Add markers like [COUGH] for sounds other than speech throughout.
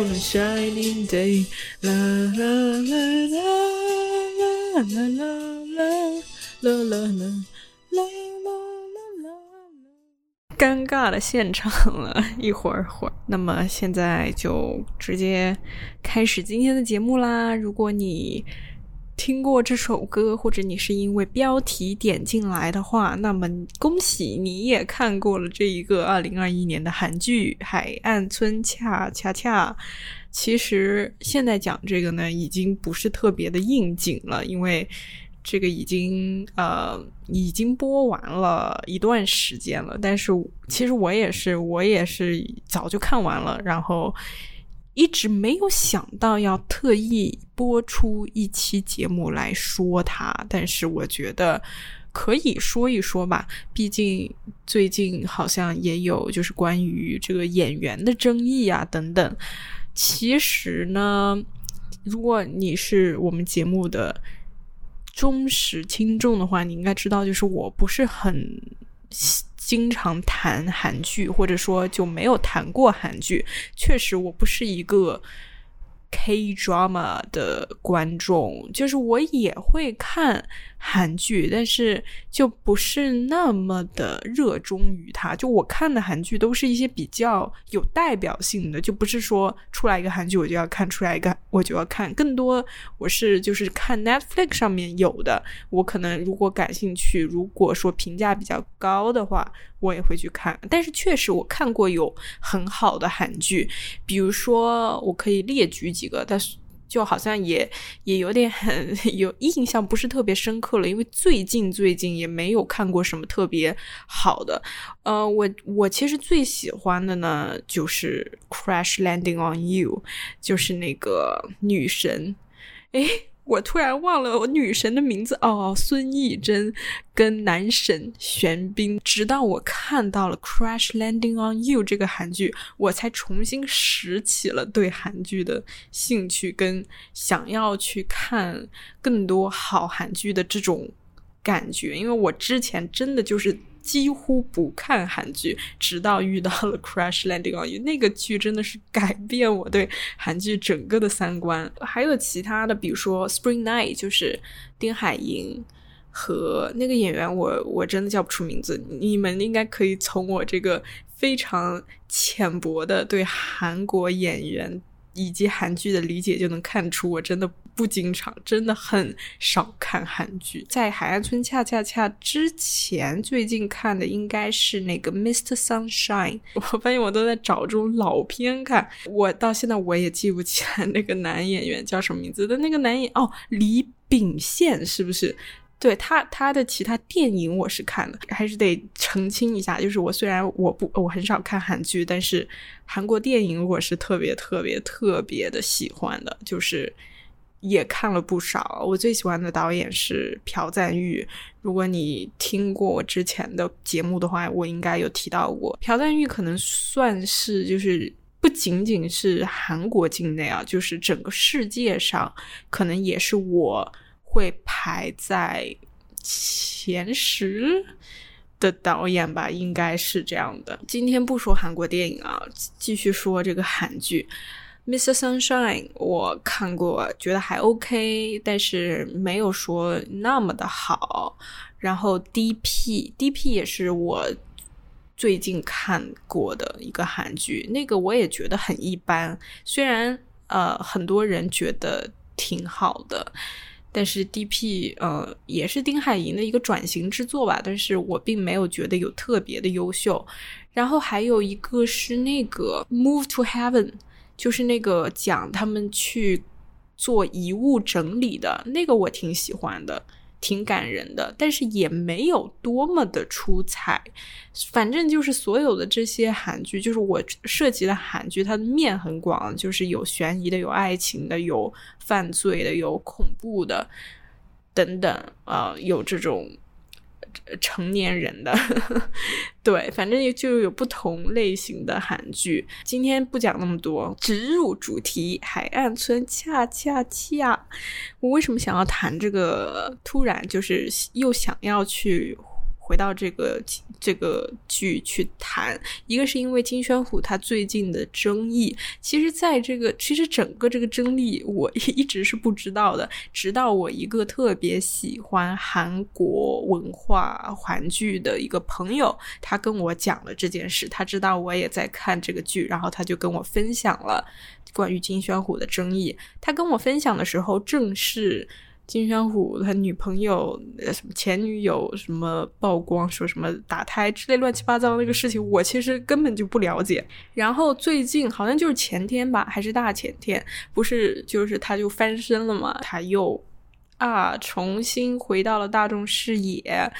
on a shining day. La la la la la la la la la la la la la. 尴尬的现场了一会儿会儿，那么现在就直接开始今天的节目啦。如果你听过这首歌，或者你是因为标题点进来的话，那么恭喜你也看过了这一个二零二一年的韩剧《海岸村恰恰恰》。其实现在讲这个呢，已经不是特别的应景了，因为这个已经呃已经播完了一段时间了。但是其实我也是，我也是早就看完了，然后。一直没有想到要特意播出一期节目来说它，但是我觉得可以说一说吧。毕竟最近好像也有就是关于这个演员的争议啊等等。其实呢，如果你是我们节目的忠实听众的话，你应该知道，就是我不是很。经常谈韩剧，或者说就没有谈过韩剧。确实，我不是一个。K drama 的观众，就是我也会看韩剧，但是就不是那么的热衷于它。就我看的韩剧都是一些比较有代表性的，就不是说出来一个韩剧我就要看出来一个我就要看。更多我是就是看 Netflix 上面有的，我可能如果感兴趣，如果说评价比较高的话，我也会去看。但是确实我看过有很好的韩剧，比如说我可以列举。几个，但是就好像也也有点很 [LAUGHS] 有印象，不是特别深刻了。因为最近最近也没有看过什么特别好的。呃，我我其实最喜欢的呢，就是《Crash Landing on You》，就是那个女神，诶。我突然忘了我女神的名字哦，孙艺珍跟男神玄彬。直到我看到了《Crash Landing on You》这个韩剧，我才重新拾起了对韩剧的兴趣，跟想要去看更多好韩剧的这种感觉。因为我之前真的就是。几乎不看韩剧，直到遇到了《Crash Landing on You》那个剧，真的是改变我对韩剧整个的三观。还有其他的，比如说《Spring Night》，就是丁海寅和那个演员，我我真的叫不出名字。你们应该可以从我这个非常浅薄的对韩国演员。以及韩剧的理解就能看出，我真的不经常，真的很少看韩剧。在《海岸村恰恰恰》之前，最近看的应该是那个《Mr. Sunshine》。我发现我都在找这种老片看，我到现在我也记不起来那个男演员叫什么名字的。那个男演哦，李秉宪是不是？对他，他的其他电影我是看了，还是得澄清一下，就是我虽然我不我很少看韩剧，但是韩国电影我是特别特别特别的喜欢的，就是也看了不少。我最喜欢的导演是朴赞玉，如果你听过我之前的节目的话，我应该有提到过。朴赞玉可能算是就是不仅仅是韩国境内啊，就是整个世界上可能也是我。会排在前十的导演吧，应该是这样的。今天不说韩国电影啊，继续说这个韩剧《Mr. Sunshine》。我看过，觉得还 OK，但是没有说那么的好。然后《D.P.》，《D.P.》也是我最近看过的一个韩剧，那个我也觉得很一般。虽然呃，很多人觉得挺好的。但是 D.P. 呃也是丁海寅的一个转型之作吧，但是我并没有觉得有特别的优秀。然后还有一个是那个 Move to Heaven，就是那个讲他们去做遗物整理的那个，我挺喜欢的。挺感人的，但是也没有多么的出彩。反正就是所有的这些韩剧，就是我涉及的韩剧，它的面很广，就是有悬疑的，有爱情的，有犯罪的，有恐怖的，等等啊，有这种。成年人的，[LAUGHS] 对，反正就有不同类型的韩剧。今天不讲那么多，直入主题。海岸村恰恰恰，我为什么想要谈这个？突然就是又想要去。回到这个这个剧去谈，一个是因为金宣虎他最近的争议，其实在这个其实整个这个争议我 [LAUGHS] 一直是不知道的，直到我一个特别喜欢韩国文化韩剧的一个朋友，他跟我讲了这件事，他知道我也在看这个剧，然后他就跟我分享了关于金宣虎的争议。他跟我分享的时候，正是。金宣虎他女朋友什么前女友什么曝光说什么打胎之类乱七八糟那个事情，我其实根本就不了解。然后最近好像就是前天吧，还是大前天，不是就是他就翻身了嘛，他又啊重新回到了大众视野。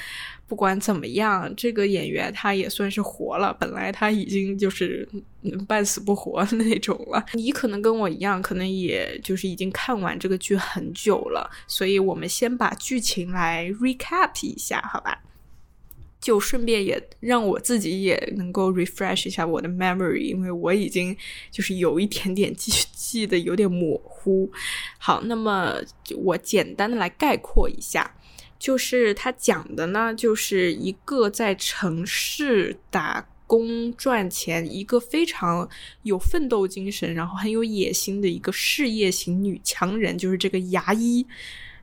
不管怎么样，这个演员他也算是活了。本来他已经就是半死不活的那种了。你可能跟我一样，可能也就是已经看完这个剧很久了，所以我们先把剧情来 recap 一下，好吧？就顺便也让我自己也能够 refresh 一下我的 memory，因为我已经就是有一点点记 [LAUGHS] 记得有点模糊。好，那么我简单的来概括一下。就是他讲的呢，就是一个在城市打工赚钱，一个非常有奋斗精神，然后很有野心的一个事业型女强人，就是这个牙医。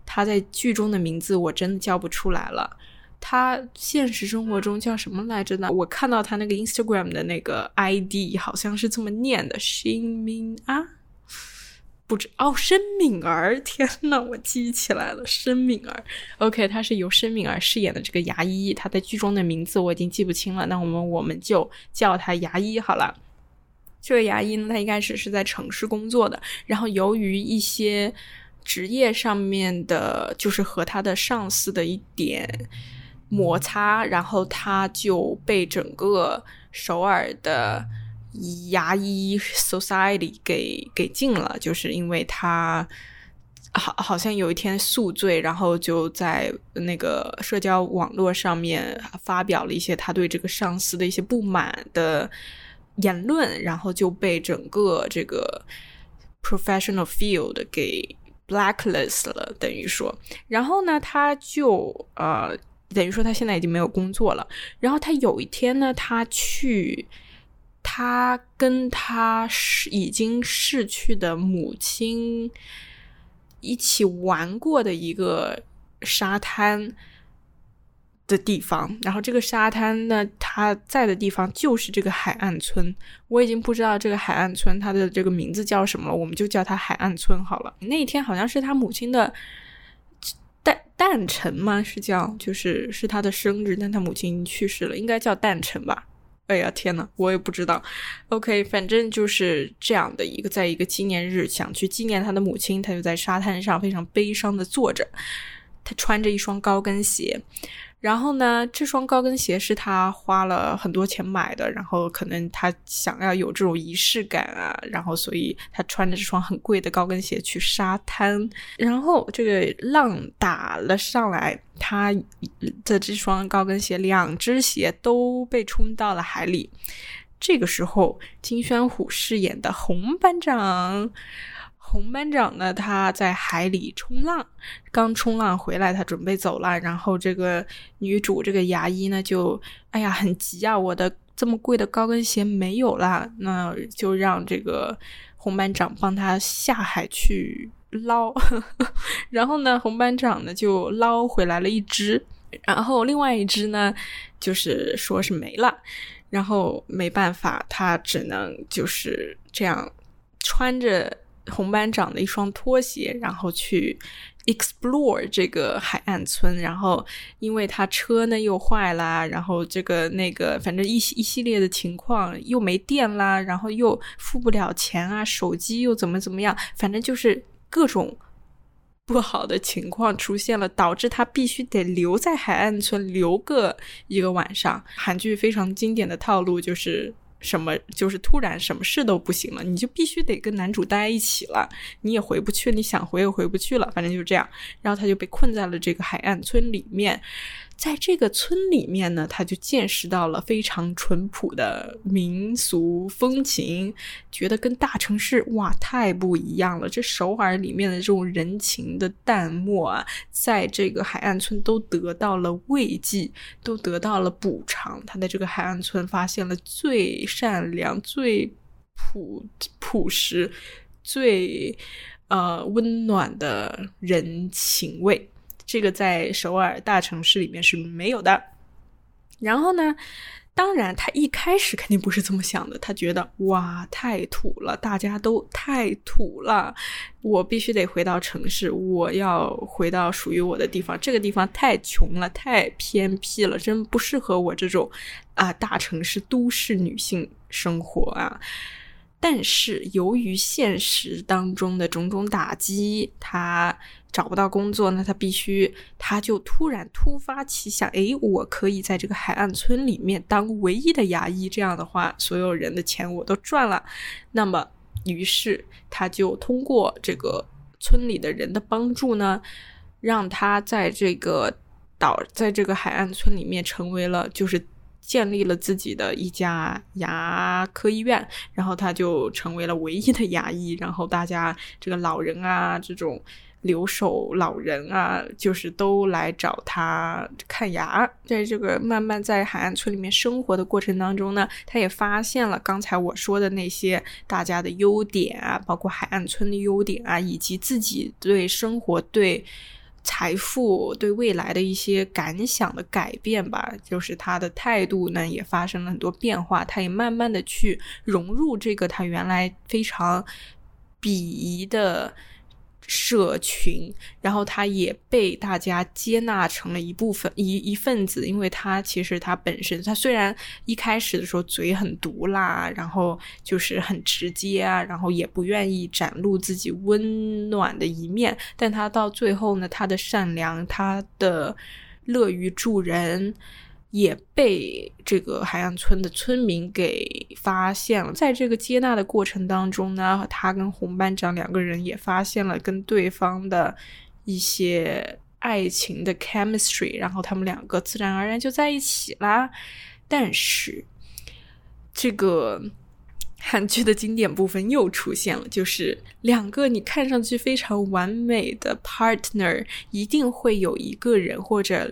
她在剧中的名字我真的叫不出来了，她现实生活中叫什么来着呢？我看到她那个 Instagram 的那个 ID 好像是这么念的，新明啊。不知哦，申敏儿，[LAUGHS] 天呐，我记起来了，申敏儿。OK，她是由申敏儿饰演的这个牙医，她在剧中的名字我已经记不清了，那我们我们就叫她牙医好了。这个牙医呢，他一开始是在城市工作的，然后由于一些职业上面的，就是和他的上司的一点摩擦，然后他就被整个首尔的。牙医 society 给给禁了，就是因为他好好像有一天宿醉，然后就在那个社交网络上面发表了一些他对这个上司的一些不满的言论，然后就被整个这个 professional field 给 blacklist 了，等于说，然后呢，他就呃，等于说他现在已经没有工作了，然后他有一天呢，他去。他跟他是已经逝去的母亲一起玩过的一个沙滩的地方，然后这个沙滩呢，他在的地方就是这个海岸村。我已经不知道这个海岸村它的这个名字叫什么了，我们就叫它海岸村好了。那一天好像是他母亲的诞诞辰吗？是叫就是是他的生日，但他母亲去世了，应该叫诞辰吧。哎呀天呐，我也不知道。OK，反正就是这样的一个，在一个纪念日想去纪念他的母亲，他就在沙滩上非常悲伤的坐着，他穿着一双高跟鞋。然后呢，这双高跟鞋是他花了很多钱买的，然后可能他想要有这种仪式感啊，然后所以他穿着这双很贵的高跟鞋去沙滩，然后这个浪打了上来，他的这双高跟鞋两只鞋都被冲到了海里。这个时候，金宣虎饰演的洪班长。洪班长呢？他在海里冲浪，刚冲浪回来，他准备走了。然后这个女主这个牙医呢，就哎呀很急啊，我的这么贵的高跟鞋没有了，那就让这个洪班长帮他下海去捞。[LAUGHS] 然后呢，洪班长呢就捞回来了一只，然后另外一只呢就是说是没了。然后没办法，他只能就是这样穿着。红班长的一双拖鞋，然后去 explore 这个海岸村，然后因为他车呢又坏啦，然后这个那个反正一一系列的情况又没电啦，然后又付不了钱啊，手机又怎么怎么样，反正就是各种不好的情况出现了，导致他必须得留在海岸村留个一个晚上。韩剧非常经典的套路就是。什么就是突然什么事都不行了，你就必须得跟男主待一起了，你也回不去，你想回也回不去了，反正就是这样。然后他就被困在了这个海岸村里面，在这个村里面呢，他就见识到了非常淳朴的民俗风情，觉得跟大城市哇太不一样了。这首尔里面的这种人情的淡漠啊，在这个海岸村都得到了慰藉，都得到了补偿。他在这个海岸村发现了最善良、最朴朴实、最。呃，温暖的人情味，这个在首尔大城市里面是没有的。然后呢，当然他一开始肯定不是这么想的，他觉得哇，太土了，大家都太土了，我必须得回到城市，我要回到属于我的地方。这个地方太穷了，太偏僻了，真不适合我这种啊大城市都市女性生活啊。但是由于现实当中的种种打击，他找不到工作，那他必须，他就突然突发奇想，诶，我可以在这个海岸村里面当唯一的牙医，这样的话，所有人的钱我都赚了。那么，于是他就通过这个村里的人的帮助呢，让他在这个岛，在这个海岸村里面成为了就是。建立了自己的一家牙科医院，然后他就成为了唯一的牙医。然后大家这个老人啊，这种留守老人啊，就是都来找他看牙。在这个慢慢在海岸村里面生活的过程当中呢，他也发现了刚才我说的那些大家的优点啊，包括海岸村的优点啊，以及自己对生活对。财富对未来的一些感想的改变吧，就是他的态度呢也发生了很多变化，他也慢慢的去融入这个他原来非常鄙夷的。社群，然后他也被大家接纳成了一部分一一份子，因为他其实他本身，他虽然一开始的时候嘴很毒辣，然后就是很直接啊，然后也不愿意展露自己温暖的一面，但他到最后呢，他的善良，他的乐于助人。也被这个海岸村的村民给发现了，在这个接纳的过程当中呢，他跟红班长两个人也发现了跟对方的一些爱情的 chemistry，然后他们两个自然而然就在一起啦。但是，这个韩剧的经典部分又出现了，就是两个你看上去非常完美的 partner，一定会有一个人或者。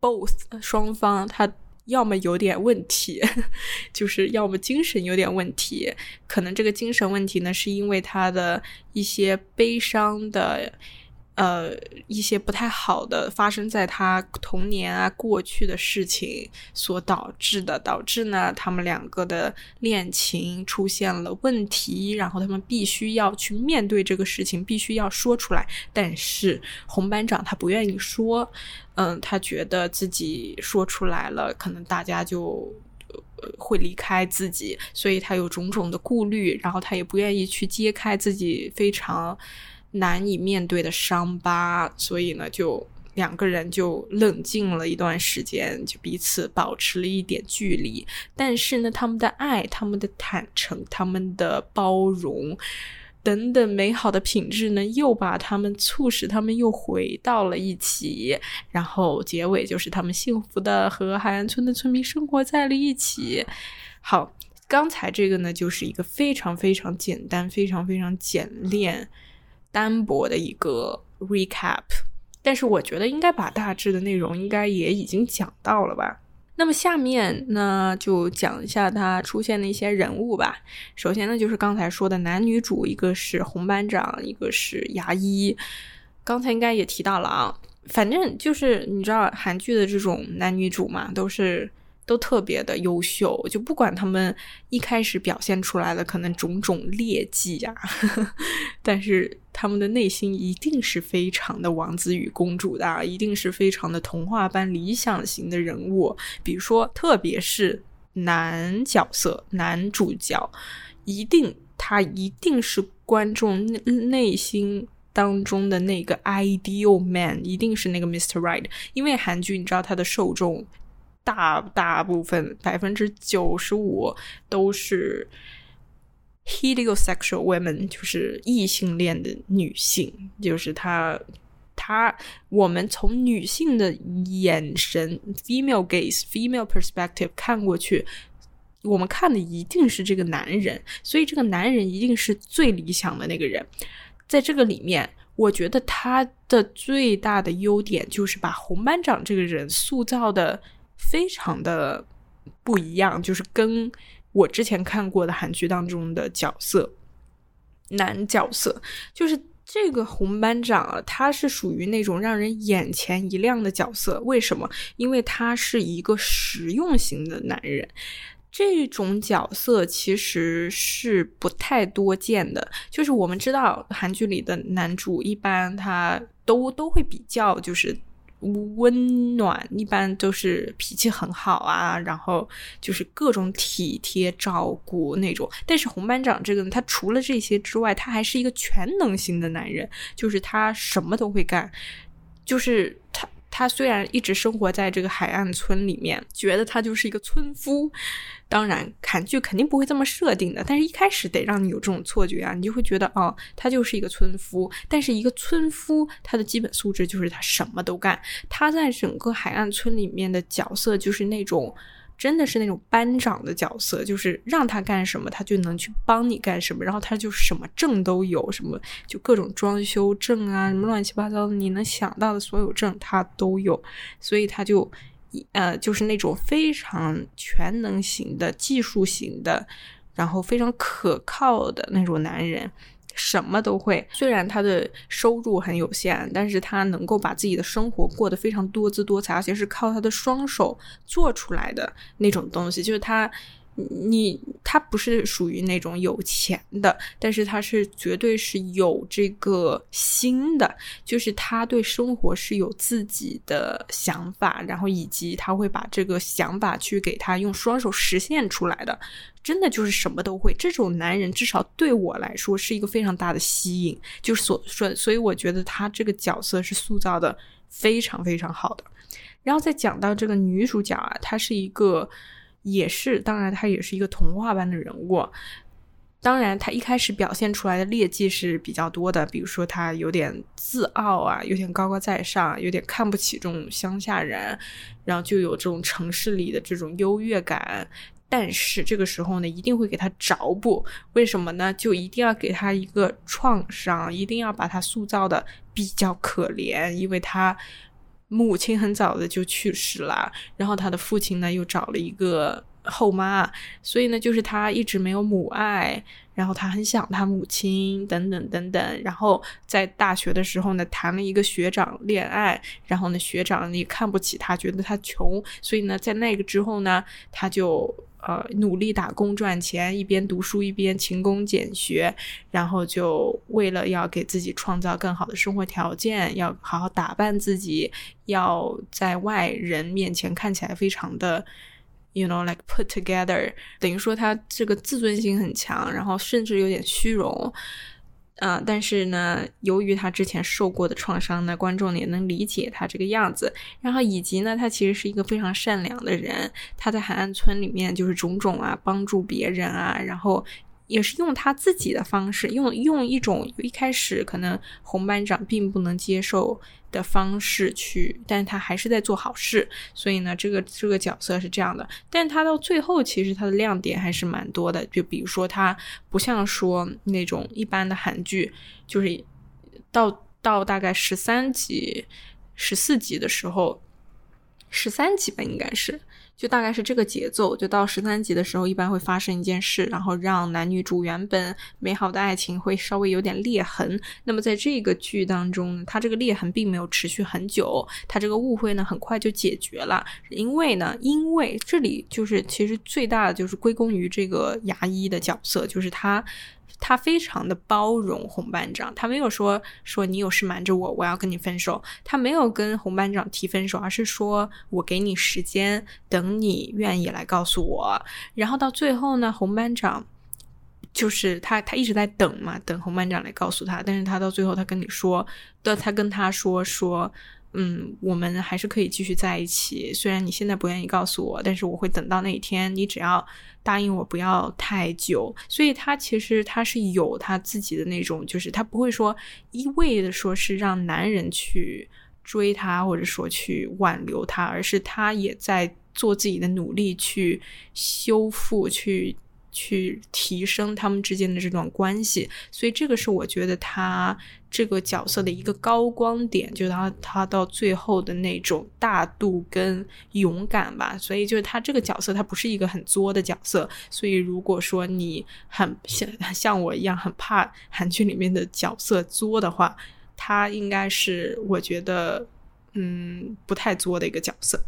Both 双方他要么有点问题，[LAUGHS] 就是要么精神有点问题。可能这个精神问题呢，是因为他的一些悲伤的。呃，一些不太好的发生在他童年啊过去的事情所导致的，导致呢他们两个的恋情出现了问题，然后他们必须要去面对这个事情，必须要说出来。但是红班长他不愿意说，嗯，他觉得自己说出来了，可能大家就会离开自己，所以他有种种的顾虑，然后他也不愿意去揭开自己非常。难以面对的伤疤，所以呢，就两个人就冷静了一段时间，就彼此保持了一点距离。但是呢，他们的爱、他们的坦诚、他们的包容等等美好的品质呢，又把他们促使他们又回到了一起。然后结尾就是他们幸福的和海岸村的村民生活在了一起。好，刚才这个呢，就是一个非常非常简单、非常非常简练。单薄的一个 recap，但是我觉得应该把大致的内容应该也已经讲到了吧。那么下面呢，就讲一下他出现的一些人物吧。首先呢，就是刚才说的男女主，一个是红班长，一个是牙医。刚才应该也提到了啊，反正就是你知道韩剧的这种男女主嘛，都是。都特别的优秀，就不管他们一开始表现出来的可能种种劣迹呀，[LAUGHS] 但是他们的内心一定是非常的王子与公主的，一定是非常的童话般理想型的人物。比如说，特别是男角色、男主角，一定他一定是观众内心当中的那个 ideal man，一定是那个 Mr. Right。因为韩剧，你知道它的受众。大大部分百分之九十五都是 heterosexual women，就是异性恋的女性，就是她他我们从女性的眼神 （female gaze, female perspective） 看过去，我们看的一定是这个男人，所以这个男人一定是最理想的那个人。在这个里面，我觉得他的最大的优点就是把红班长这个人塑造的非常的不一样，就是跟我之前看过的韩剧当中的角色。男角色就是这个红班长啊，他是属于那种让人眼前一亮的角色。为什么？因为他是一个实用型的男人。这种角色其实是不太多见的，就是我们知道韩剧里的男主一般他都都会比较就是温暖，一般都是脾气很好啊，然后就是各种体贴照顾那种。但是红班长这个，他除了这些之外，他还是一个全能型的男人，就是他什么都会干，就是他。他虽然一直生活在这个海岸村里面，觉得他就是一个村夫。当然，韩剧肯定不会这么设定的，但是一开始得让你有这种错觉啊，你就会觉得哦，他就是一个村夫。但是一个村夫，他的基本素质就是他什么都干。他在整个海岸村里面的角色就是那种。真的是那种班长的角色，就是让他干什么，他就能去帮你干什么，然后他就什么证都有，什么就各种装修证啊，什么乱七八糟的，你能想到的所有证他都有，所以他就，呃，就是那种非常全能型的、技术型的，然后非常可靠的那种男人。什么都会，虽然他的收入很有限，但是他能够把自己的生活过得非常多姿多彩，而且是靠他的双手做出来的那种东西，就是他。你他不是属于那种有钱的，但是他是绝对是有这个心的，就是他对生活是有自己的想法，然后以及他会把这个想法去给他用双手实现出来的，真的就是什么都会。这种男人至少对我来说是一个非常大的吸引，就是所说，所以我觉得他这个角色是塑造的非常非常好的。然后再讲到这个女主角啊，她是一个。也是，当然，他也是一个童话般的人物。当然，他一开始表现出来的劣迹是比较多的，比如说他有点自傲啊，有点高高在上，有点看不起这种乡下人，然后就有这种城市里的这种优越感。但是这个时候呢，一定会给他找补，为什么呢？就一定要给他一个创伤，一定要把他塑造的比较可怜，因为他。母亲很早的就去世了，然后他的父亲呢又找了一个后妈，所以呢就是他一直没有母爱，然后他很想他母亲等等等等，然后在大学的时候呢谈了一个学长恋爱，然后呢学长也看不起他，觉得他穷，所以呢在那个之后呢他就。呃，努力打工赚钱，一边读书一边勤工俭学，然后就为了要给自己创造更好的生活条件，要好好打扮自己，要在外人面前看起来非常的，you know like put together，等于说他这个自尊心很强，然后甚至有点虚荣。啊，但是呢，由于他之前受过的创伤呢，观众也能理解他这个样子。然后以及呢，他其实是一个非常善良的人，他在海岸村里面就是种种啊，帮助别人啊，然后。也是用他自己的方式，用用一种一开始可能红班长并不能接受的方式去，但他还是在做好事。所以呢，这个这个角色是这样的，但他到最后其实他的亮点还是蛮多的。就比如说，他不像说那种一般的韩剧，就是到到大概十三集、十四集的时候，十三集吧，应该是。就大概是这个节奏，就到十三集的时候，一般会发生一件事，然后让男女主原本美好的爱情会稍微有点裂痕。那么在这个剧当中，它这个裂痕并没有持续很久，它这个误会呢很快就解决了。因为呢，因为这里就是其实最大的就是归功于这个牙医的角色，就是他。他非常的包容红班长，他没有说说你有事瞒着我，我要跟你分手。他没有跟红班长提分手，而是说我给你时间，等你愿意来告诉我。然后到最后呢，红班长就是他，他一直在等嘛，等红班长来告诉他。但是他到最后，他跟你说，的他跟他说说，嗯，我们还是可以继续在一起。虽然你现在不愿意告诉我，但是我会等到那一天。你只要答应我不要太久。所以他其实他是有他自己的那种，就是他不会说一味的说是让男人去追他，或者说去挽留他，而是他也在做自己的努力去修复去。去提升他们之间的这段关系，所以这个是我觉得他这个角色的一个高光点，就是他他到最后的那种大度跟勇敢吧。所以就是他这个角色，他不是一个很作的角色。所以如果说你很像像我一样很怕韩剧里面的角色作的话，他应该是我觉得嗯不太作的一个角色。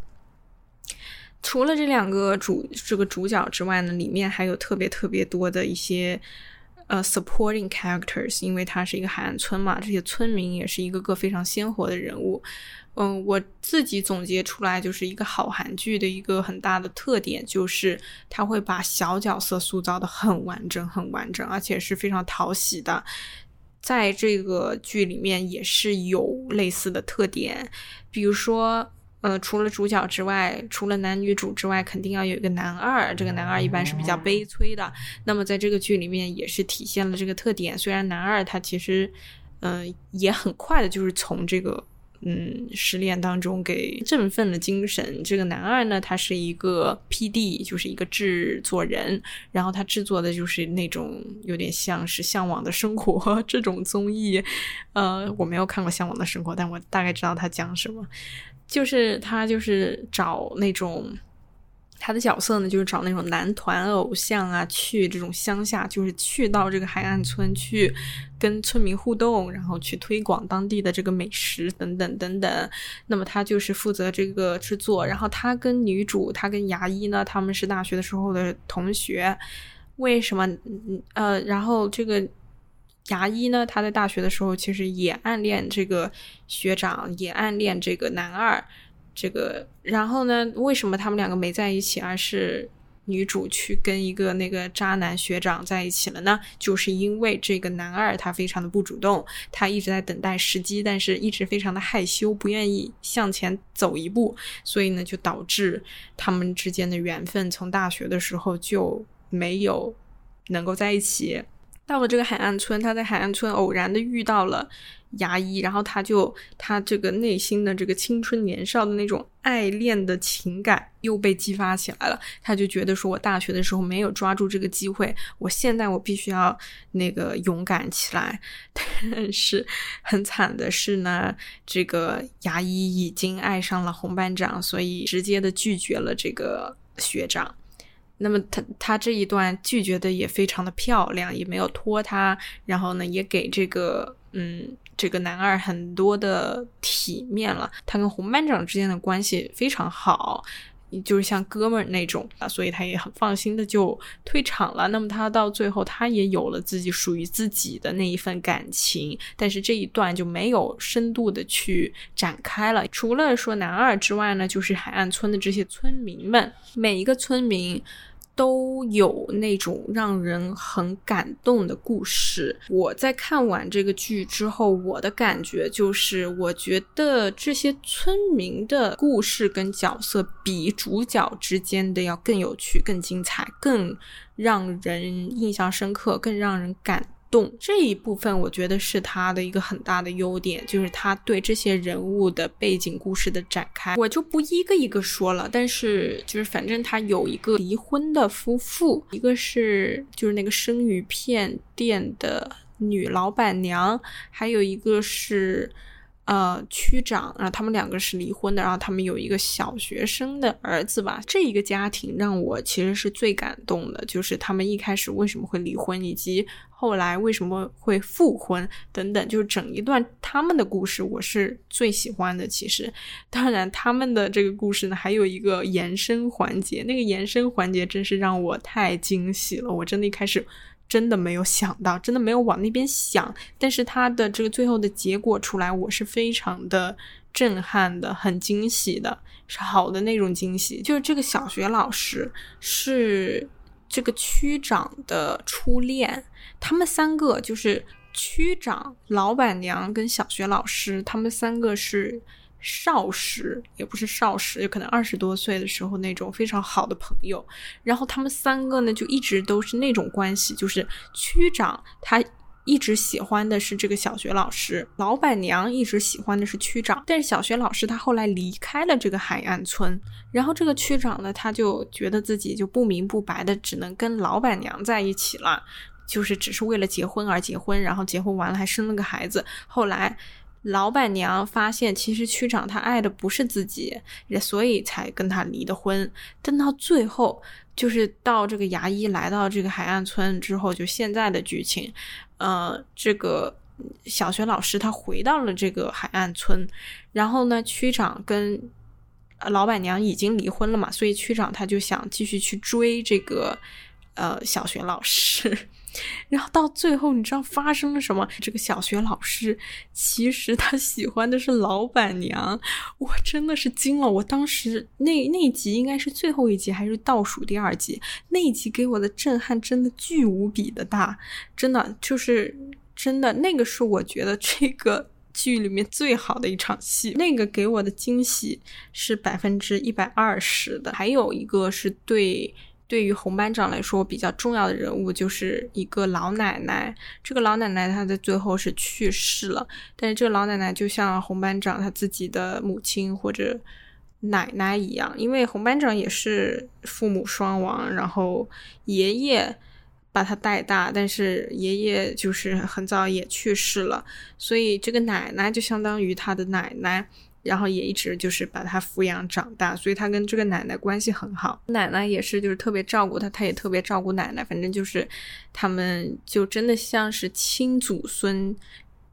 除了这两个主这个主角之外呢，里面还有特别特别多的一些呃 supporting characters，因为它是一个海岸村嘛，这些村民也是一个个非常鲜活的人物。嗯，我自己总结出来就是一个好韩剧的一个很大的特点，就是它会把小角色塑造的很完整、很完整，而且是非常讨喜的。在这个剧里面也是有类似的特点，比如说。呃，除了主角之外，除了男女主之外，肯定要有一个男二。这个男二一般是比较悲催的。那么在这个剧里面也是体现了这个特点。虽然男二他其实，嗯，也很快的就是从这个嗯失恋当中给振奋了精神。这个男二呢，他是一个 P.D，就是一个制作人，然后他制作的就是那种有点像是《向往的生活》这种综艺。呃，我没有看过《向往的生活》，但我大概知道他讲什么。就是他，就是找那种他的角色呢，就是找那种男团偶像啊，去这种乡下，就是去到这个海岸村去跟村民互动，然后去推广当地的这个美食等等等等。那么他就是负责这个制作，然后他跟女主，他跟牙医呢，他们是大学的时候的同学。为什么？呃，然后这个。牙医呢？他在大学的时候其实也暗恋这个学长，也暗恋这个男二。这个，然后呢？为什么他们两个没在一起，而是女主去跟一个那个渣男学长在一起了呢？就是因为这个男二他非常的不主动，他一直在等待时机，但是一直非常的害羞，不愿意向前走一步，所以呢，就导致他们之间的缘分从大学的时候就没有能够在一起。到了这个海岸村，他在海岸村偶然的遇到了牙医，然后他就他这个内心的这个青春年少的那种爱恋的情感又被激发起来了。他就觉得说，我大学的时候没有抓住这个机会，我现在我必须要那个勇敢起来。[LAUGHS] 但是很惨的是呢，这个牙医已经爱上了红班长，所以直接的拒绝了这个学长。那么他他这一段拒绝的也非常的漂亮，也没有拖他，然后呢，也给这个嗯这个男二很多的体面了。他跟红班长之间的关系非常好，就是像哥们儿那种啊，所以他也很放心的就退场了。那么他到最后他也有了自己属于自己的那一份感情，但是这一段就没有深度的去展开了。除了说男二之外呢，就是海岸村的这些村民们，每一个村民。都有那种让人很感动的故事。我在看完这个剧之后，我的感觉就是，我觉得这些村民的故事跟角色比主角之间的要更有趣、更精彩、更让人印象深刻、更让人感。动这一部分，我觉得是他的一个很大的优点，就是他对这些人物的背景故事的展开，我就不一个一个说了。但是就是反正他有一个离婚的夫妇，一个是就是那个生鱼片店的女老板娘，还有一个是。呃，区长，然后他们两个是离婚的，然后他们有一个小学生的儿子吧。这一个家庭让我其实是最感动的，就是他们一开始为什么会离婚，以及后来为什么会复婚等等，就是整一段他们的故事，我是最喜欢的。其实，当然他们的这个故事呢，还有一个延伸环节，那个延伸环节真是让我太惊喜了，我真的一开始。真的没有想到，真的没有往那边想，但是他的这个最后的结果出来，我是非常的震撼的，很惊喜的，是好的那种惊喜。就是这个小学老师是这个区长的初恋，他们三个就是区长、老板娘跟小学老师，他们三个是少时，也不是少时，有可能二十多岁的时候那种非常好的朋友。然后他们三个呢，就一直都是那种关系，就是区长他。一直喜欢的是这个小学老师，老板娘一直喜欢的是区长。但是小学老师他后来离开了这个海岸村，然后这个区长呢，他就觉得自己就不明不白的只能跟老板娘在一起了，就是只是为了结婚而结婚，然后结婚完了还生了个孩子。后来老板娘发现，其实区长他爱的不是自己，所以才跟他离的婚。但到最后，就是到这个牙医来到这个海岸村之后，就现在的剧情。呃，这个小学老师他回到了这个海岸村，然后呢，区长跟老板娘已经离婚了嘛，所以区长他就想继续去追这个呃小学老师。然后到最后，你知道发生了什么？这个小学老师其实他喜欢的是老板娘，我真的是惊了。我当时那那集应该是最后一集，还是倒数第二集？那集给我的震撼真的巨无比的大，真的就是真的那个是我觉得这个剧里面最好的一场戏。那个给我的惊喜是百分之一百二十的，还有一个是对。对于红班长来说，比较重要的人物就是一个老奶奶。这个老奶奶她在最后是去世了，但是这个老奶奶就像红班长他自己的母亲或者奶奶一样，因为红班长也是父母双亡，然后爷爷把他带大，但是爷爷就是很早也去世了，所以这个奶奶就相当于他的奶奶。然后也一直就是把他抚养长大，所以他跟这个奶奶关系很好。奶奶也是就是特别照顾他，他也特别照顾奶奶。反正就是他们就真的像是亲祖孙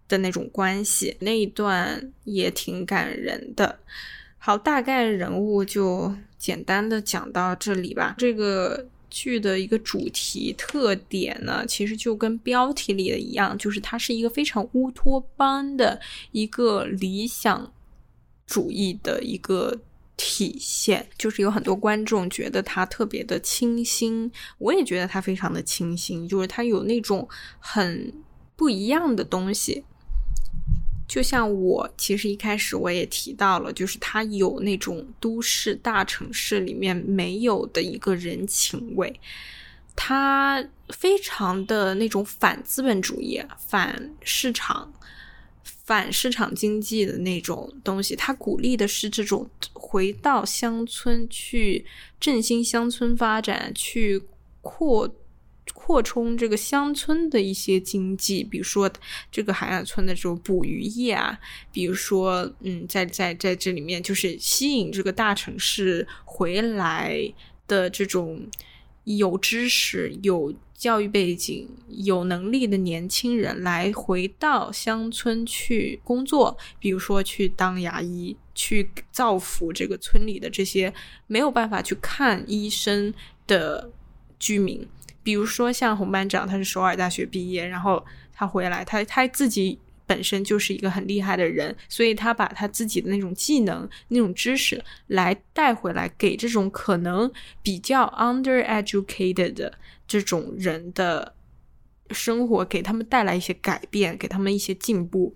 的那种关系。那一段也挺感人的。好，大概人物就简单的讲到这里吧。这个剧的一个主题特点呢，其实就跟标题里的一样，就是它是一个非常乌托邦的一个理想。主义的一个体现，就是有很多观众觉得他特别的清新，我也觉得他非常的清新，就是他有那种很不一样的东西。就像我其实一开始我也提到了，就是他有那种都市大城市里面没有的一个人情味，他非常的那种反资本主义、反市场。反市场经济的那种东西，他鼓励的是这种回到乡村去振兴乡村发展，去扩扩充这个乡村的一些经济，比如说这个海岸村的这种捕鱼业啊，比如说嗯，在在在这里面就是吸引这个大城市回来的这种有知识有。教育背景有能力的年轻人来回到乡村去工作，比如说去当牙医，去造福这个村里的这些没有办法去看医生的居民。比如说像红班长，他是首尔大学毕业，然后他回来，他他自己本身就是一个很厉害的人，所以他把他自己的那种技能、那种知识来带回来，给这种可能比较 undereducated 的。这种人的生活给他们带来一些改变，给他们一些进步。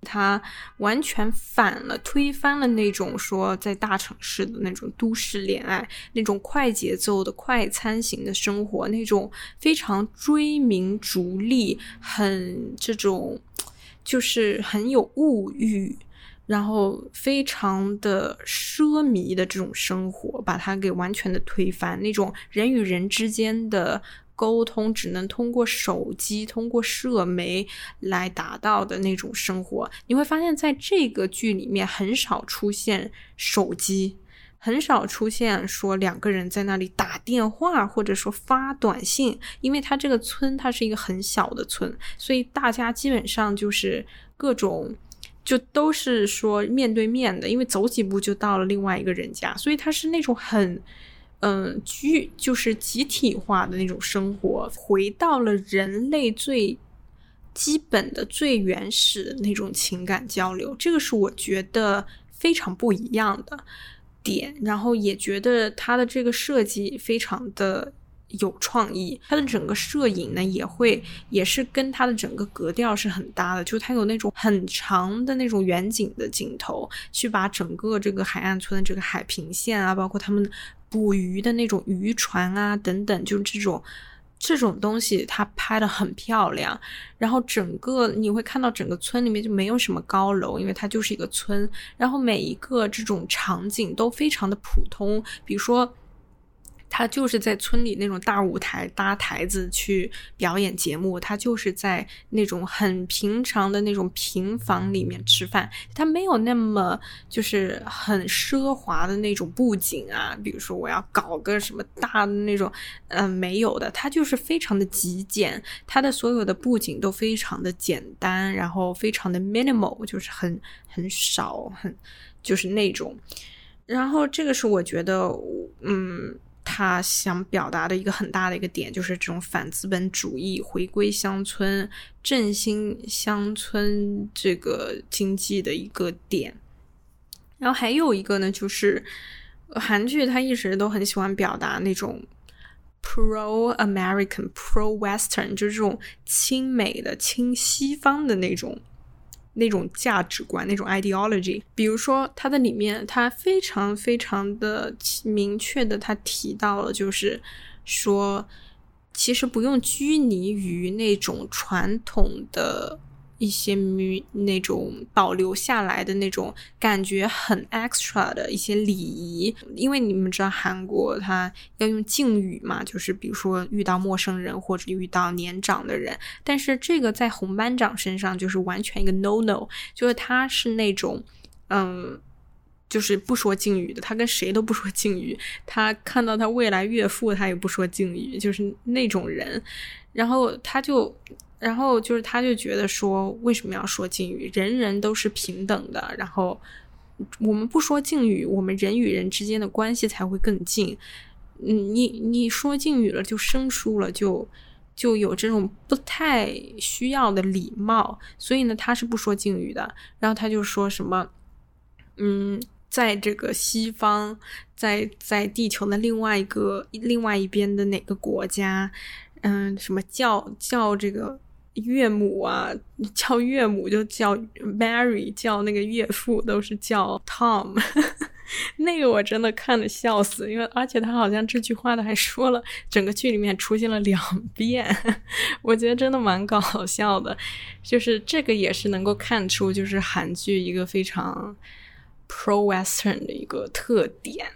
他完全反了，推翻了那种说在大城市的那种都市恋爱，那种快节奏的快餐型的生活，那种非常追名逐利，很这种就是很有物欲。然后非常的奢靡的这种生活，把它给完全的推翻。那种人与人之间的沟通，只能通过手机、通过社媒来达到的那种生活，你会发现在这个剧里面很少出现手机，很少出现说两个人在那里打电话或者说发短信，因为他这个村它是一个很小的村，所以大家基本上就是各种。就都是说面对面的，因为走几步就到了另外一个人家，所以他是那种很，嗯，居就是集体化的那种生活，回到了人类最基本的、最原始的那种情感交流，这个是我觉得非常不一样的点。然后也觉得它的这个设计非常的有创意，它的整个摄影呢也会也是跟它的整个格调是很搭的，就它有那种很长的那种远景的镜头，去把整个这个海岸村的这个海平线啊，包括他们捕鱼的那种渔船啊等等，就是这种这种东西，它拍的很漂亮。然后整个你会看到整个村里面就没有什么高楼，因为它就是一个村。然后每一个这种场景都非常的普通，比如说。他就是在村里那种大舞台搭台子去表演节目，他就是在那种很平常的那种平房里面吃饭，他没有那么就是很奢华的那种布景啊，比如说我要搞个什么大的那种，嗯，没有的，他就是非常的极简，他的所有的布景都非常的简单，然后非常的 minimal，就是很很少，很就是那种，然后这个是我觉得，嗯。他想表达的一个很大的一个点，就是这种反资本主义、回归乡村、振兴乡村这个经济的一个点。然后还有一个呢，就是韩剧，它一直都很喜欢表达那种 pro American、pro Western，就是这种亲美的、亲西方的那种。那种价值观，那种 ideology，比如说它的里面，它非常非常的明确的，它提到了，就是说，其实不用拘泥于那种传统的。一些那种保留下来的那种感觉很 extra 的一些礼仪，因为你们知道韩国他要用敬语嘛，就是比如说遇到陌生人或者遇到年长的人，但是这个在红班长身上就是完全一个 no no，就是他是那种嗯，就是不说敬语的，他跟谁都不说敬语，他看到他未来岳父他也不说敬语，就是那种人，然后他就。然后就是，他就觉得说，为什么要说敬语？人人都是平等的。然后我们不说敬语，我们人与人之间的关系才会更近。嗯，你你说敬语了，就生疏了，就就有这种不太需要的礼貌。所以呢，他是不说敬语的。然后他就说什么，嗯，在这个西方，在在地球的另外一个另外一边的哪个国家，嗯，什么叫叫这个。岳母啊，叫岳母就叫 Mary，叫那个岳父都是叫 Tom，[LAUGHS] 那个我真的看的笑死，因为而且他好像这句话的还说了，整个剧里面出现了两遍，[LAUGHS] 我觉得真的蛮搞笑的，就是这个也是能够看出就是韩剧一个非常 pro western 的一个特点。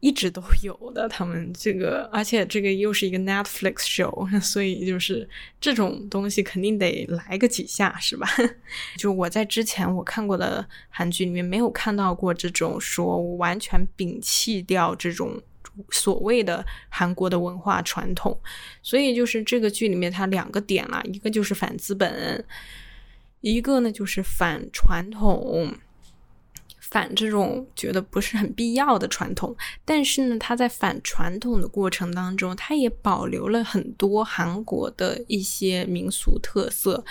一直都有的，他们这个，而且这个又是一个 Netflix show，[LAUGHS] 所以就是这种东西肯定得来个几下，是吧？[LAUGHS] 就我在之前我看过的韩剧里面没有看到过这种说完全摒弃掉这种所谓的韩国的文化传统，所以就是这个剧里面它两个点啦，一个就是反资本，一个呢就是反传统。反这种觉得不是很必要的传统，但是呢，他在反传统的过程当中，他也保留了很多韩国的一些民俗特色，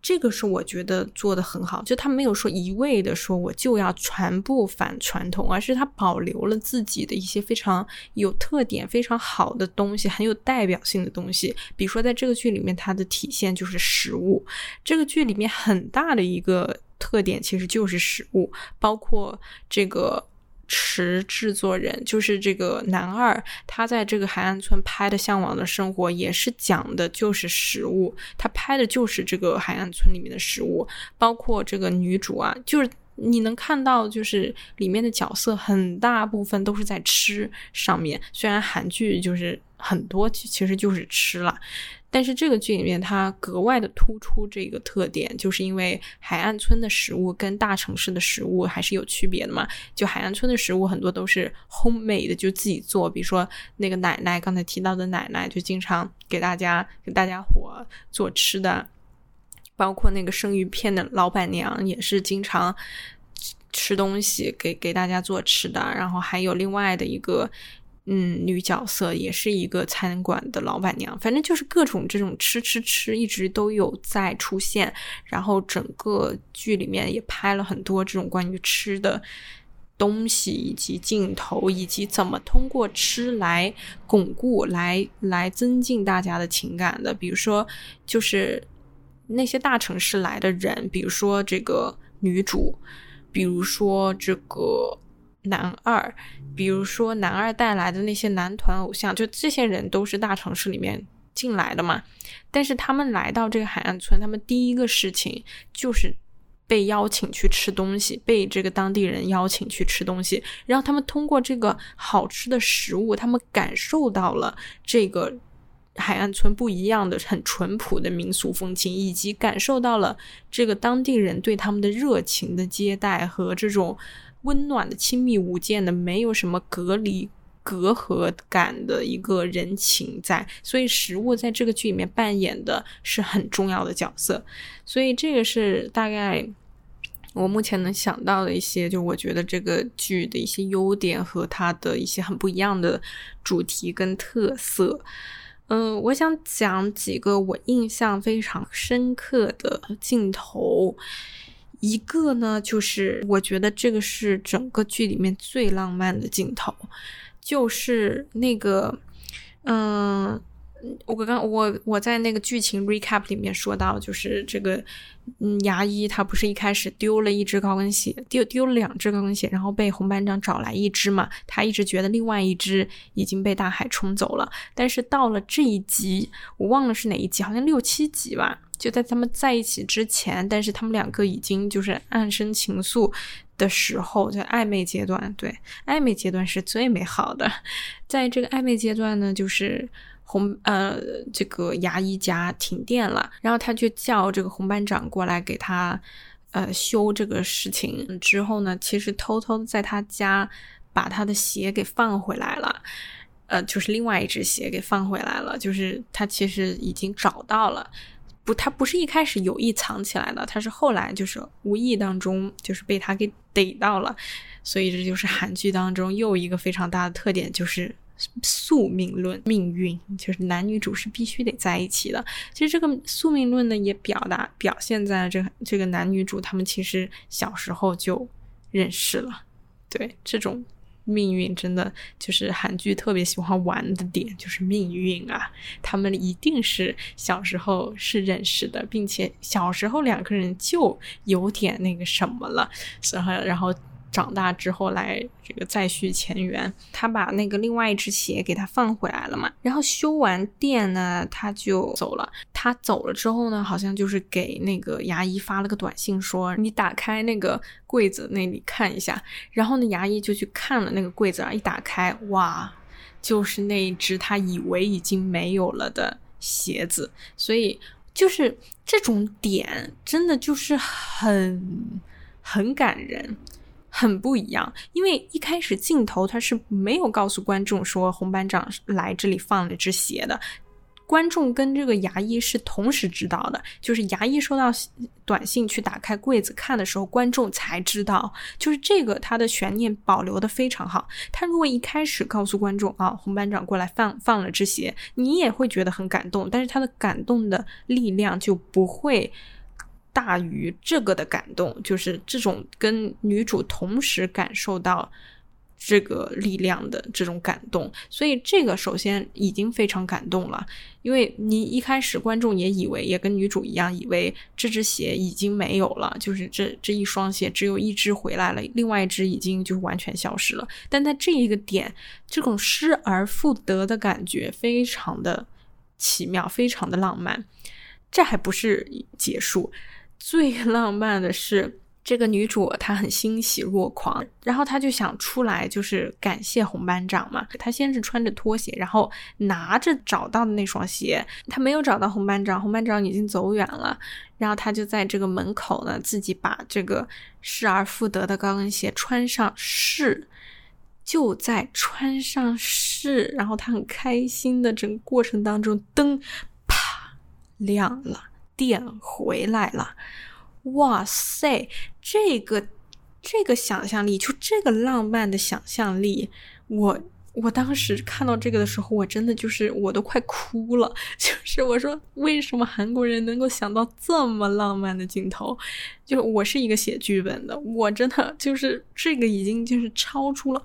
这个是我觉得做的很好。就他没有说一味的说我就要全部反传统，而是他保留了自己的一些非常有特点、非常好的东西，很有代表性的东西。比如说，在这个剧里面，它的体现就是食物。这个剧里面很大的一个。特点其实就是食物，包括这个池制作人，就是这个男二，他在这个海岸村拍的《向往的生活》也是讲的就是食物，他拍的就是这个海岸村里面的食物，包括这个女主啊，就是你能看到，就是里面的角色很大部分都是在吃上面，虽然韩剧就是很多其实就是吃了。但是这个剧里面，它格外的突出这个特点，就是因为海岸村的食物跟大城市的食物还是有区别的嘛。就海岸村的食物很多都是 homemade 的，就自己做。比如说那个奶奶，刚才提到的奶奶，就经常给大家给大家伙做吃的。包括那个生鱼片的老板娘，也是经常吃东西给给大家做吃的。然后还有另外的一个。嗯，女角色也是一个餐馆的老板娘，反正就是各种这种吃吃吃，一直都有在出现。然后整个剧里面也拍了很多这种关于吃的东西以及镜头，以及怎么通过吃来巩固、来来增进大家的情感的。比如说，就是那些大城市来的人，比如说这个女主，比如说这个男二，比如说男二带来的那些男团偶像，就这些人都是大城市里面进来的嘛。但是他们来到这个海岸村，他们第一个事情就是。被邀请去吃东西，被这个当地人邀请去吃东西，然后他们通过这个好吃的食物，他们感受到了这个海岸村不一样的、很淳朴的民俗风情，以及感受到了这个当地人对他们的热情的接待和这种温暖的、亲密无间的、没有什么隔离。隔阂感的一个人情在，所以食物在这个剧里面扮演的是很重要的角色，所以这个是大概我目前能想到的一些，就我觉得这个剧的一些优点和它的一些很不一样的主题跟特色。嗯，我想讲几个我印象非常深刻的镜头，一个呢就是我觉得这个是整个剧里面最浪漫的镜头。就是那个，嗯，我刚我我在那个剧情 recap 里面说到，就是这个，嗯，牙医他不是一开始丢了一只高跟鞋，丢丢了两只高跟鞋，然后被红班长找来一只嘛，他一直觉得另外一只已经被大海冲走了，但是到了这一集，我忘了是哪一集，好像六七集吧。就在他们在一起之前，但是他们两个已经就是暗生情愫的时候，在暧昧阶段。对，暧昧阶段是最美好的。[LAUGHS] 在这个暧昧阶段呢，就是红呃这个牙医家停电了，然后他就叫这个红班长过来给他呃修这个事情。之后呢，其实偷偷在他家把他的鞋给放回来了，呃，就是另外一只鞋给放回来了，就是他其实已经找到了。不，他不是一开始有意藏起来的，他是后来就是无意当中就是被他给逮到了，所以这就是韩剧当中又一个非常大的特点，就是宿命论，命运就是男女主是必须得在一起的。其实这个宿命论呢，也表达表现在这个这个男女主他们其实小时候就认识了，对这种。命运真的就是韩剧特别喜欢玩的点，就是命运啊！他们一定是小时候是认识的，并且小时候两个人就有点那个什么了，然后然后。长大之后来这个再续前缘，他把那个另外一只鞋给他放回来了嘛，然后修完店呢，他就走了。他走了之后呢，好像就是给那个牙医发了个短信，说你打开那个柜子那里看一下。然后呢，牙医就去看了那个柜子啊，一打开，哇，就是那一只他以为已经没有了的鞋子。所以就是这种点，真的就是很很感人。很不一样，因为一开始镜头他是没有告诉观众说红班长来这里放了只鞋的，观众跟这个牙医是同时知道的，就是牙医收到短信去打开柜子看的时候，观众才知道，就是这个他的悬念保留的非常好。他如果一开始告诉观众啊，红班长过来放放了只鞋，你也会觉得很感动，但是他的感动的力量就不会。大于这个的感动，就是这种跟女主同时感受到这个力量的这种感动，所以这个首先已经非常感动了。因为你一开始观众也以为，也跟女主一样，以为这只鞋已经没有了，就是这这一双鞋只有一只回来了，另外一只已经就完全消失了。但在这一个点，这种失而复得的感觉非常的奇妙，非常的浪漫。这还不是结束。最 [LAUGHS] 浪漫的是，这个女主她很欣喜若狂，然后她就想出来，就是感谢红班长嘛。她先是穿着拖鞋，然后拿着找到的那双鞋，她没有找到红班长，红班长已经走远了。然后她就在这个门口呢，自己把这个失而复得的高跟鞋穿上试，就在穿上试，然后她很开心的整个过程当中，灯啪亮了。电回来了，哇塞！这个这个想象力，就这个浪漫的想象力，我我当时看到这个的时候，我真的就是我都快哭了。[LAUGHS] 就是我说，为什么韩国人能够想到这么浪漫的镜头？就我是一个写剧本的，我真的就是这个已经就是超出了，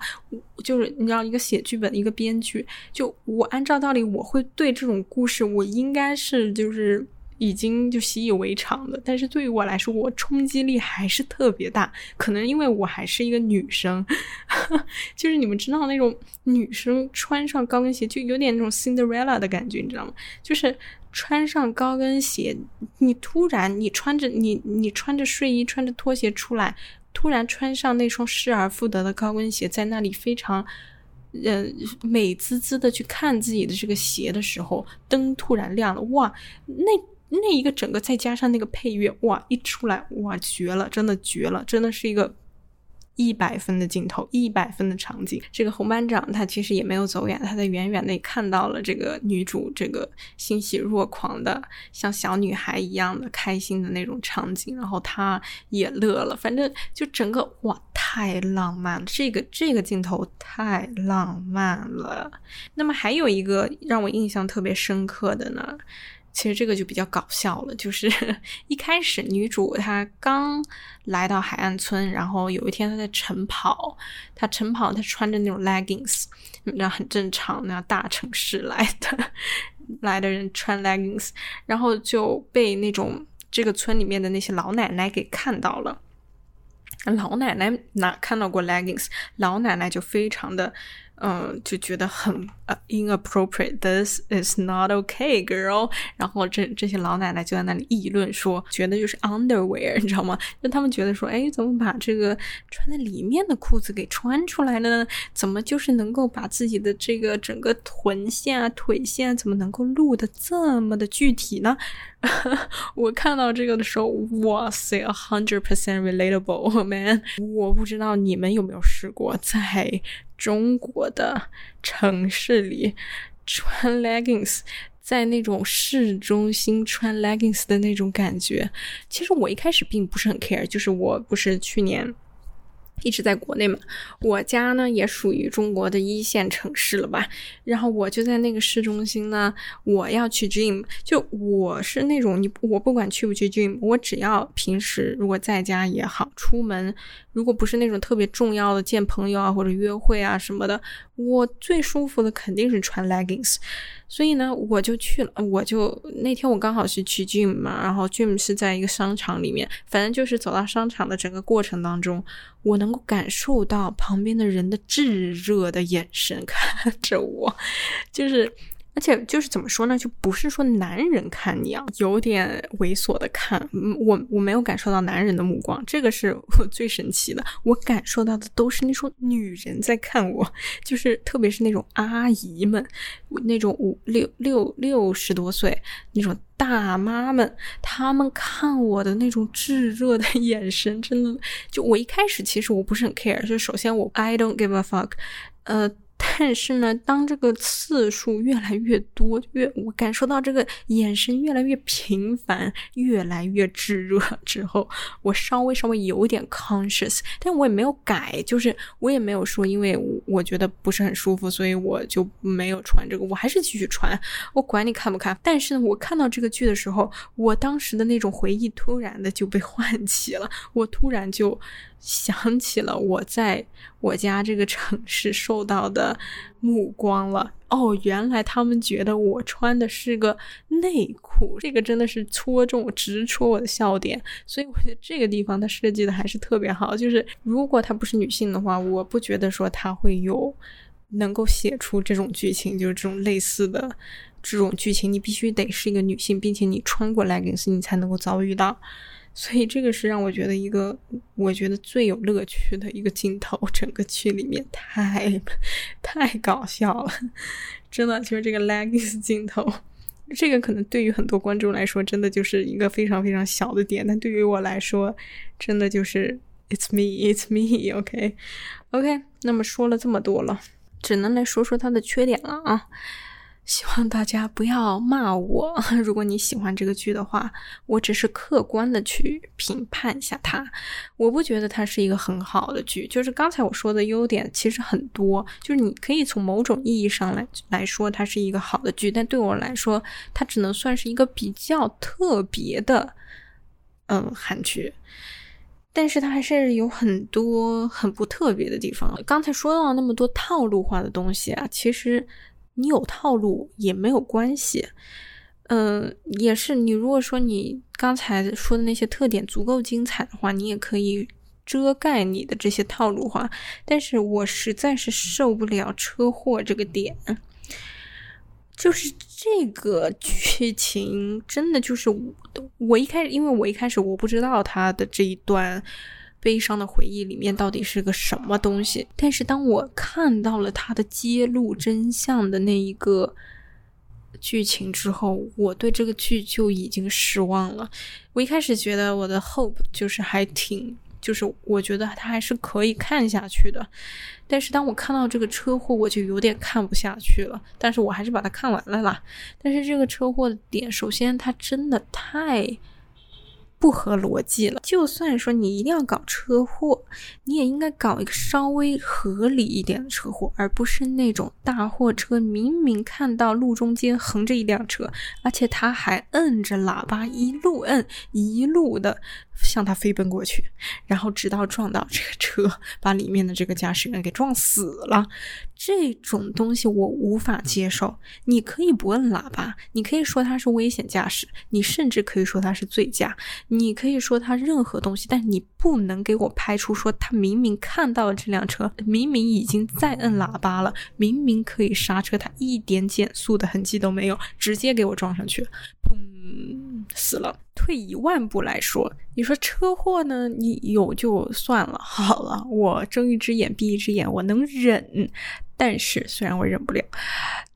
就是你知道，一个写剧本的一个编剧，就我按照道理，我会对这种故事，我应该是就是。已经就习以为常了，但是对于我来说，我冲击力还是特别大。可能因为我还是一个女生，[LAUGHS] 就是你们知道那种女生穿上高跟鞋就有点那种 Cinderella 的感觉，你知道吗？就是穿上高跟鞋，你突然你穿着你你穿着睡衣穿着拖鞋出来，突然穿上那双失而复得的高跟鞋，在那里非常呃美滋滋的去看自己的这个鞋的时候，灯突然亮了，哇，那。那一个整个再加上那个配乐，哇，一出来，哇，绝了，真的绝了，真的是一个一百分的镜头，一百分的场景。这个红班长他其实也没有走远，他在远远的看到了这个女主这个欣喜若狂的像小女孩一样的开心的那种场景，然后他也乐了。反正就整个哇，太浪漫了，这个这个镜头太浪漫了。那么还有一个让我印象特别深刻的呢。其实这个就比较搞笑了，就是 [LAUGHS] 一开始女主她刚来到海岸村，然后有一天她在晨跑，她晨跑她穿着那种 leggings，那很正常，那大城市来的来的人穿 leggings，然后就被那种这个村里面的那些老奶奶给看到了。老奶奶哪看到过 leggings？老奶奶就非常的。嗯，就觉得很呃 inappropriate。This is not okay, girl。然后这这些老奶奶就在那里议论说，觉得就是 underwear，你知道吗？就他们觉得说，哎，怎么把这个穿在里面的裤子给穿出来了呢？怎么就是能够把自己的这个整个臀线啊、腿线啊怎么能够录的这么的具体呢？[LAUGHS] 我看到这个的时候，哇塞，a hundred percent relatable [LAUGHS] man。我不知道你们有没有试过在。中国的城市里穿 leggings，在那种市中心穿 leggings 的那种感觉，其实我一开始并不是很 care，就是我不是去年。一直在国内嘛，我家呢也属于中国的一线城市了吧。然后我就在那个市中心呢，我要去 gym，就我是那种你我不管去不去 gym，我只要平时如果在家也好，出门如果不是那种特别重要的见朋友啊或者约会啊什么的，我最舒服的肯定是穿 leggings。所以呢，我就去了，我就那天我刚好是去 gym 嘛，然后 gym 是在一个商场里面，反正就是走到商场的整个过程当中，我能够感受到旁边的人的炙热的眼神看着我，就是。而且就是怎么说呢，就不是说男人看你啊，有点猥琐的看，我我没有感受到男人的目光，这个是我最神奇的。我感受到的都是那种女人在看我，就是特别是那种阿姨们，那种五六六六十多岁那种大妈们，她们看我的那种炙热的眼神，真的就我一开始其实我不是很 care，就首先我 I don't give a fuck，呃。但是呢，当这个次数越来越多，越我感受到这个眼神越来越频繁，越来越炙热之后，我稍微稍微有点 conscious，但我也没有改，就是我也没有说，因为我觉得不是很舒服，所以我就没有穿这个，我还是继续穿，我管你看不看。但是，我看到这个剧的时候，我当时的那种回忆突然的就被唤起了，我突然就。想起了我在我家这个城市受到的目光了。[LAUGHS] 哦，原来他们觉得我穿的是个内裤，这个真的是戳中、直戳我的笑点。所以我觉得这个地方它设计的还是特别好。就是如果她不是女性的话，我不觉得说她会有能够写出这种剧情，就是这种类似的这种剧情。你必须得是一个女性，并且你穿过来，于是你才能够遭遇到。所以这个是让我觉得一个，我觉得最有乐趣的一个镜头，整个剧里面太太搞笑了，真的就是这个 leggings 镜头，这个可能对于很多观众来说，真的就是一个非常非常小的点，但对于我来说，真的就是 it's me，it's me，OK，OK，那么说了这么多了，只能来说说它的缺点了啊。希望大家不要骂我。[LAUGHS] 如果你喜欢这个剧的话，我只是客观的去评判一下它。我不觉得它是一个很好的剧。就是刚才我说的优点其实很多，就是你可以从某种意义上来来说，它是一个好的剧。但对我来说，它只能算是一个比较特别的，嗯，韩剧。但是它还是有很多很不特别的地方。刚才说到那么多套路化的东西啊，其实。你有套路也没有关系，嗯，也是你如果说你刚才说的那些特点足够精彩的话，你也可以遮盖你的这些套路化。但是我实在是受不了车祸这个点，就是这个剧情真的就是我，我一开始因为我一开始我不知道他的这一段。悲伤的回忆里面到底是个什么东西？但是当我看到了他的揭露真相的那一个剧情之后，我对这个剧就已经失望了。我一开始觉得我的 hope 就是还挺，就是我觉得他还是可以看下去的。但是当我看到这个车祸，我就有点看不下去了。但是我还是把它看完了啦。但是这个车祸的点，首先它真的太……不合逻辑了。就算说你一定要搞车祸，你也应该搞一个稍微合理一点的车祸，而不是那种大货车明明看到路中间横着一辆车，而且他还摁着喇叭一路摁一路的向他飞奔过去，然后直到撞到这个车，把里面的这个驾驶员给撞死了。这种东西我无法接受。你可以不摁喇叭，你可以说他是危险驾驶，你甚至可以说他是醉驾，你可以说他任何东西，但你不能给我拍出说他明明看到了这辆车，明明已经在摁喇叭了，明明可以刹车，他一点减速的痕迹都没有，直接给我撞上去，砰，死了。退一万步来说，你说车祸呢？你有就算了，好了，我睁一只眼闭一只眼，我能忍。但是，虽然我忍不了，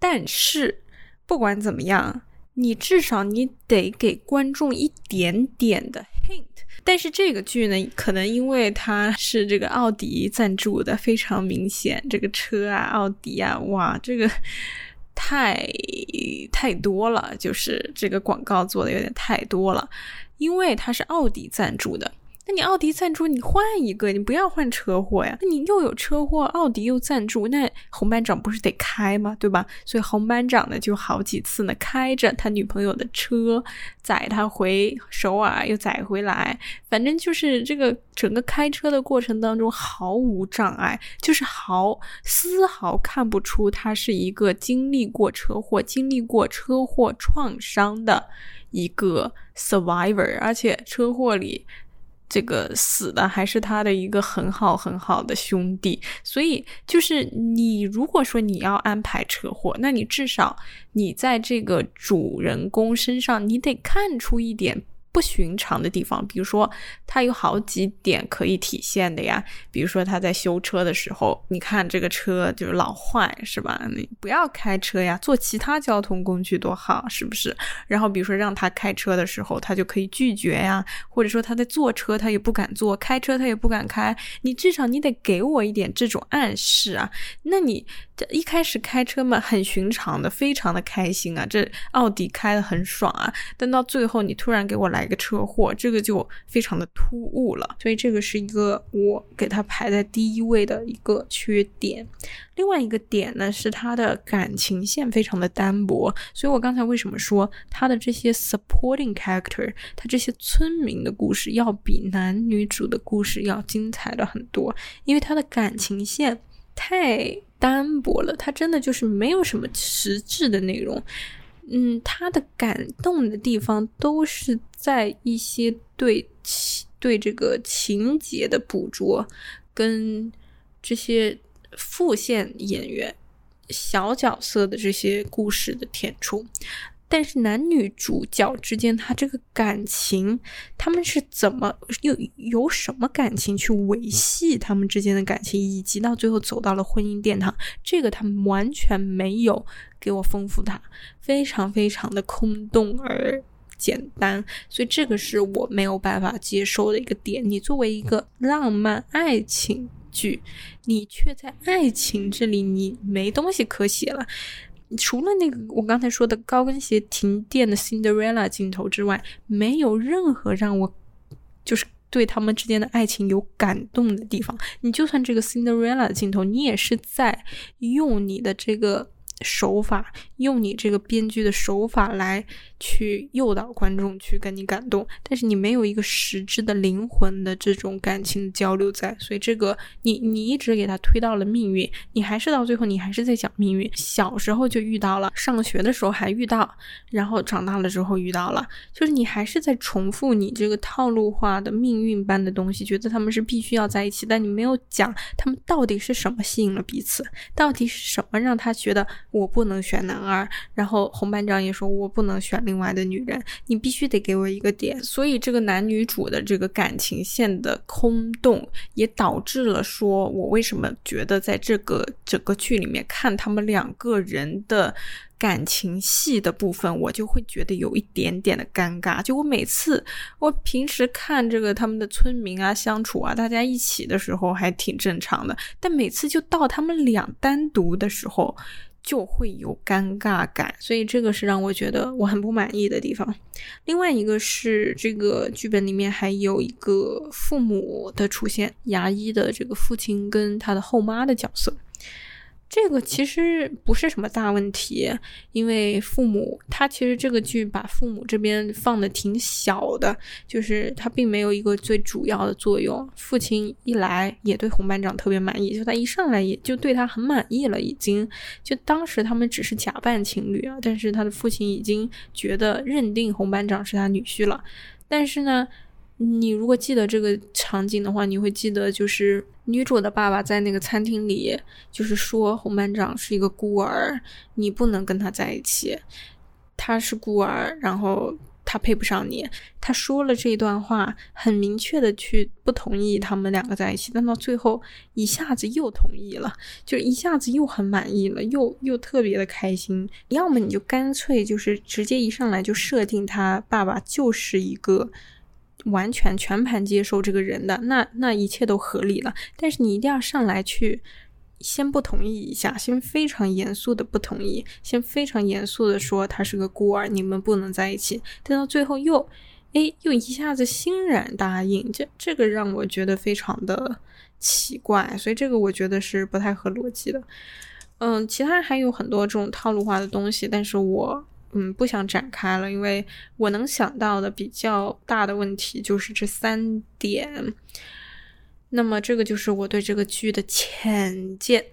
但是不管怎么样，你至少你得给观众一点点的 hint。但是这个剧呢，可能因为它是这个奥迪赞助的，非常明显，这个车啊，奥迪啊，哇，这个太太多了，就是这个广告做的有点太多了，因为它是奥迪赞助的。那你奥迪赞助，你换一个，你不要换车祸呀。那你又有车祸，奥迪又赞助，那红班长不是得开吗？对吧？所以红班长呢，就好几次呢，开着他女朋友的车，载他回首尔，又载回来，反正就是这个整个开车的过程当中毫无障碍，就是毫丝毫看不出他是一个经历过车祸、经历过车祸创伤的一个 survivor，而且车祸里。这个死的还是他的一个很好很好的兄弟，所以就是你如果说你要安排车祸，那你至少你在这个主人公身上，你得看出一点。不寻常的地方，比如说，它有好几点可以体现的呀。比如说，他在修车的时候，你看这个车就是老坏，是吧？你不要开车呀，坐其他交通工具多好，是不是？然后，比如说让他开车的时候，他就可以拒绝呀，或者说他在坐车，他也不敢坐；开车，他也不敢开。你至少你得给我一点这种暗示啊。那你这一开始开车嘛，很寻常的，非常的开心啊，这奥迪开的很爽啊。但到最后，你突然给我来。一个车祸，这个就非常的突兀了，所以这个是一个我给他排在第一位的一个缺点。另外一个点呢，是他的感情线非常的单薄，所以我刚才为什么说他的这些 supporting character，他这些村民的故事要比男女主的故事要精彩的很多，因为他的感情线太单薄了，他真的就是没有什么实质的内容。嗯，他的感动的地方都是在一些对情对这个情节的捕捉，跟这些副线演员小角色的这些故事的填充。但是男女主角之间，他这个感情，他们是怎么又有什么感情去维系他们之间的感情，以及到最后走到了婚姻殿堂，这个他们完全没有给我丰富，它非常非常的空洞而简单，所以这个是我没有办法接受的一个点。你作为一个浪漫爱情剧，你却在爱情这里你没东西可写了。除了那个我刚才说的高跟鞋停电的 Cinderella 镜头之外，没有任何让我就是对他们之间的爱情有感动的地方。你就算这个 Cinderella 的镜头，你也是在用你的这个。手法用你这个编剧的手法来去诱导观众去跟你感动，但是你没有一个实质的灵魂的这种感情交流在，所以这个你你一直给他推到了命运，你还是到最后你还是在讲命运。小时候就遇到了，上学的时候还遇到，然后长大了之后遇到了，就是你还是在重复你这个套路化的命运般的东西，觉得他们是必须要在一起，但你没有讲他们到底是什么吸引了彼此，到底是什么让他觉得。我不能选男二，然后红班长也说我不能选另外的女人，你必须得给我一个点。所以这个男女主的这个感情线的空洞，也导致了说我为什么觉得在这个整个剧里面看他们两个人的感情戏的部分，我就会觉得有一点点的尴尬。就我每次我平时看这个他们的村民啊相处啊，大家一起的时候还挺正常的，但每次就到他们俩单独的时候。就会有尴尬感，所以这个是让我觉得我很不满意的地方。另外一个是这个剧本里面还有一个父母的出现，牙医的这个父亲跟他的后妈的角色。这个其实不是什么大问题，因为父母他其实这个剧把父母这边放的挺小的，就是他并没有一个最主要的作用。父亲一来也对红班长特别满意，就他一上来也就对他很满意了，已经就当时他们只是假扮情侣啊，但是他的父亲已经觉得认定红班长是他女婿了，但是呢。你如果记得这个场景的话，你会记得就是女主的爸爸在那个餐厅里，就是说红班长是一个孤儿，你不能跟他在一起，他是孤儿，然后他配不上你。他说了这一段话，很明确的去不同意他们两个在一起，但到最后一下子又同意了，就一下子又很满意了，又又特别的开心。要么你就干脆就是直接一上来就设定他爸爸就是一个。完全全盘接受这个人的，那那一切都合理了。但是你一定要上来去先不同意一下，先非常严肃的不同意，先非常严肃的说他是个孤儿，你们不能在一起。但到最后又，哎，又一下子欣然答应，这这个让我觉得非常的奇怪，所以这个我觉得是不太合逻辑的。嗯，其他还有很多这种套路化的东西，但是我。嗯，不想展开了，因为我能想到的比较大的问题就是这三点。那么，这个就是我对这个剧的浅见。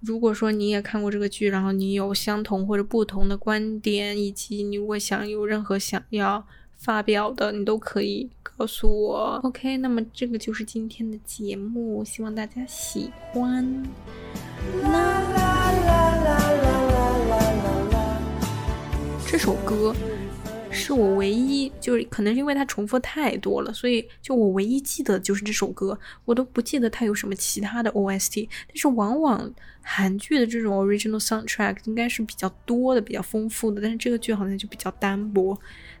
如果说你也看过这个剧，然后你有相同或者不同的观点，以及你如果想有任何想要发表的，你都可以告诉我。OK，那么这个就是今天的节目，希望大家喜欢。啦这首歌是我唯一，就是可能是因为它重复太多了，所以就我唯一记得就是这首歌，我都不记得它有什么其他的 OST。但是往往韩剧的这种 original soundtrack 应该是比较多的、比较丰富的，但是这个剧好像就比较单薄。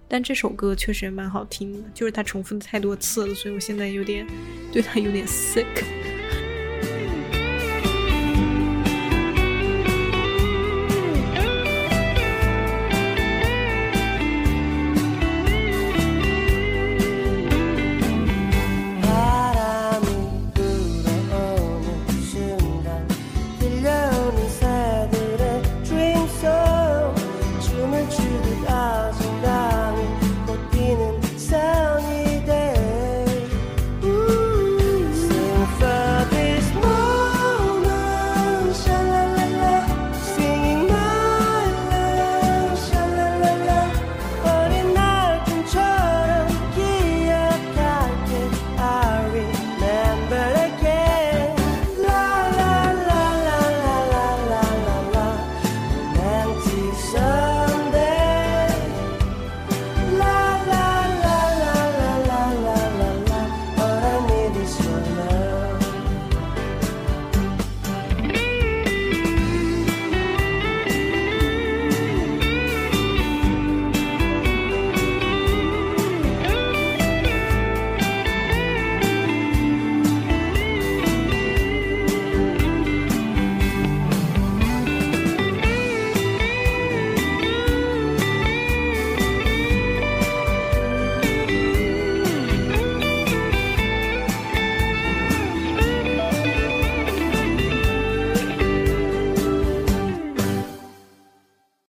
但这首歌确实蛮好听的，就是它重复的太多次了，所以我现在有点对它有点 sick。